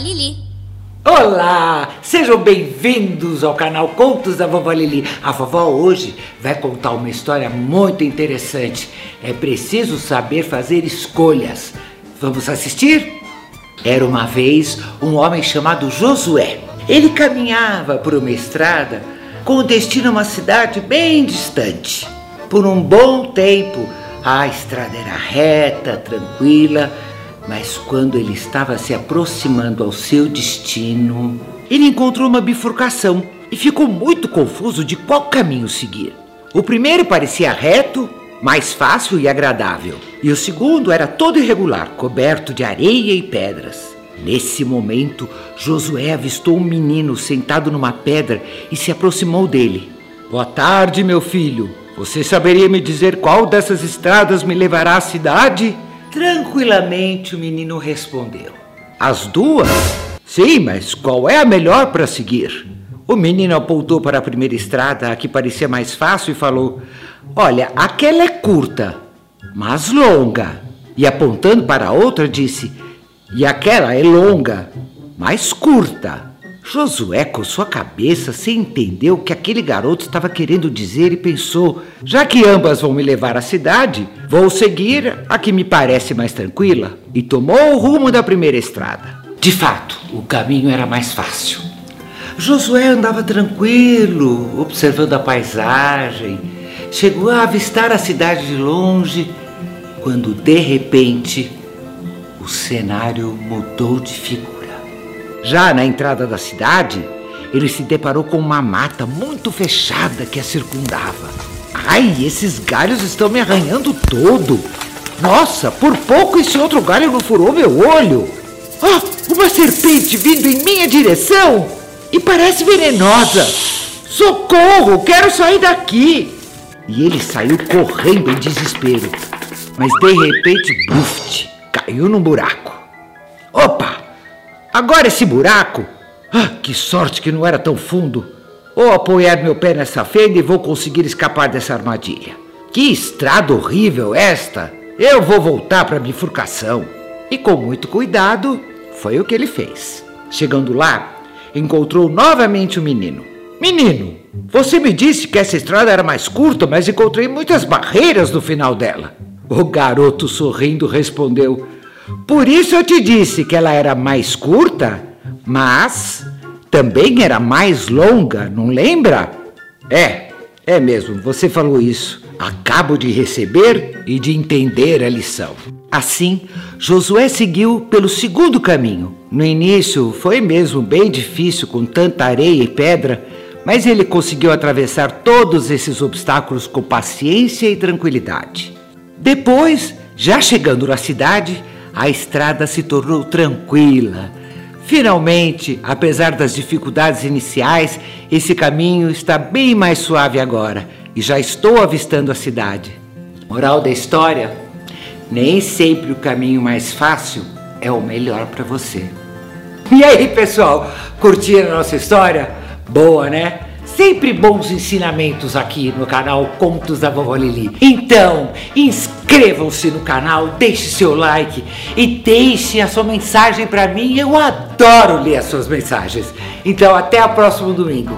Lili. Olá! Sejam bem-vindos ao canal Contos da Vovó Lili. A vovó hoje vai contar uma história muito interessante. É preciso saber fazer escolhas. Vamos assistir? Era uma vez um homem chamado Josué. Ele caminhava por uma estrada com destino a uma cidade bem distante. Por um bom tempo, a estrada era reta, tranquila, mas quando ele estava se aproximando ao seu destino, ele encontrou uma bifurcação e ficou muito confuso de qual caminho seguir. O primeiro parecia reto, mais fácil e agradável, e o segundo era todo irregular, coberto de areia e pedras. Nesse momento, Josué avistou um menino sentado numa pedra e se aproximou dele. Boa tarde, meu filho. Você saberia me dizer qual dessas estradas me levará à cidade? Tranquilamente o menino respondeu: As duas? Sim, mas qual é a melhor para seguir? O menino apontou para a primeira estrada, a que parecia mais fácil, e falou: Olha, aquela é curta, mas longa. E apontando para a outra, disse: E aquela é longa, mas curta. Josué coçou a cabeça sem entender o que aquele garoto estava querendo dizer e pensou: já que ambas vão me levar à cidade, vou seguir a que me parece mais tranquila. E tomou o rumo da primeira estrada. De fato, o caminho era mais fácil. Josué andava tranquilo, observando a paisagem. Chegou a avistar a cidade de longe, quando de repente o cenário mudou de figura. Já na entrada da cidade, ele se deparou com uma mata muito fechada que a circundava. Ai, esses galhos estão me arranhando todo. Nossa, por pouco esse outro galho não furou meu olho. Ah, uma serpente vindo em minha direção e parece venenosa. Socorro, quero sair daqui. E ele saiu correndo em desespero. Mas de repente, buft, caiu num buraco. Opa! Agora esse buraco! Ah, que sorte que não era tão fundo! Vou apoiar meu pé nessa fenda e vou conseguir escapar dessa armadilha. Que estrada horrível esta! Eu vou voltar para a bifurcação. E com muito cuidado, foi o que ele fez. Chegando lá, encontrou novamente o menino. Menino, você me disse que essa estrada era mais curta, mas encontrei muitas barreiras no final dela. O garoto sorrindo respondeu: por isso eu te disse que ela era mais curta, mas também era mais longa, não lembra? É, é mesmo, você falou isso. Acabo de receber e de entender a lição. Assim, Josué seguiu pelo segundo caminho. No início foi mesmo bem difícil com tanta areia e pedra, mas ele conseguiu atravessar todos esses obstáculos com paciência e tranquilidade. Depois, já chegando na cidade, a estrada se tornou tranquila. Finalmente, apesar das dificuldades iniciais, esse caminho está bem mais suave agora e já estou avistando a cidade. Moral da história: nem sempre o caminho mais fácil é o melhor para você. E aí, pessoal, curtiram a nossa história? Boa, né? Sempre bons ensinamentos aqui no canal Contos da Vovó Lili. Então, inscrevam-se no canal, deixe seu like e deixe a sua mensagem para mim. Eu adoro ler as suas mensagens. Então, até o próximo domingo.